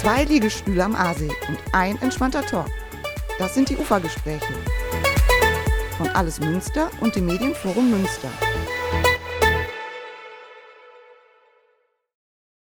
Zwei Liegestühle am Aasee und ein entspannter Talk. Das sind die Ufergespräche. Von Alles Münster und dem Medienforum Münster.